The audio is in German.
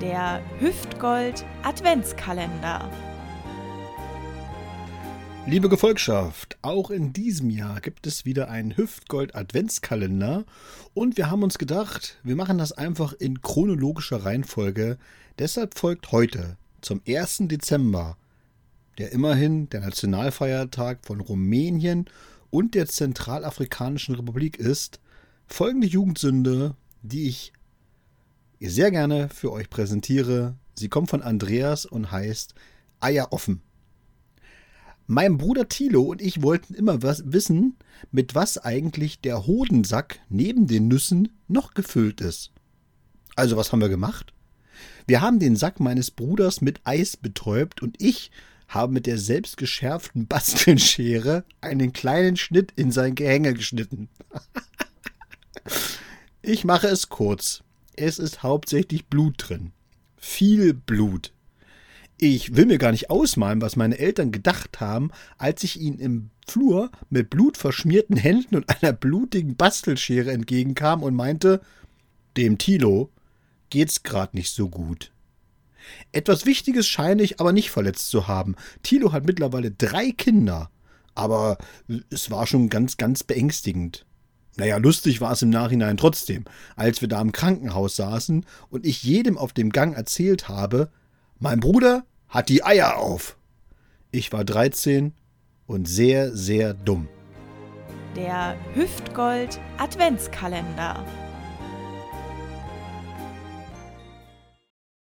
Der Hüftgold Adventskalender. Liebe Gefolgschaft, auch in diesem Jahr gibt es wieder einen Hüftgold Adventskalender und wir haben uns gedacht, wir machen das einfach in chronologischer Reihenfolge. Deshalb folgt heute zum 1. Dezember, der immerhin der Nationalfeiertag von Rumänien und der Zentralafrikanischen Republik ist, folgende Jugendsünde, die ich sehr gerne für euch präsentiere. Sie kommt von Andreas und heißt Eier offen. Mein Bruder Thilo und ich wollten immer was wissen, mit was eigentlich der Hodensack neben den Nüssen noch gefüllt ist. Also was haben wir gemacht? Wir haben den Sack meines Bruders mit Eis betäubt und ich habe mit der selbstgeschärften Bastelschere einen kleinen Schnitt in sein Gehänge geschnitten. ich mache es kurz. Es ist hauptsächlich Blut drin. Viel Blut. Ich will mir gar nicht ausmalen, was meine Eltern gedacht haben, als ich ihnen im Flur mit blutverschmierten Händen und einer blutigen Bastelschere entgegenkam und meinte, dem Tilo geht's grad nicht so gut. Etwas Wichtiges scheine ich aber nicht verletzt zu haben. Tilo hat mittlerweile drei Kinder. Aber es war schon ganz, ganz beängstigend. Naja, lustig war es im Nachhinein trotzdem, als wir da im Krankenhaus saßen und ich jedem auf dem Gang erzählt habe, mein Bruder hat die Eier auf. Ich war 13 und sehr, sehr dumm. Der Hüftgold Adventskalender.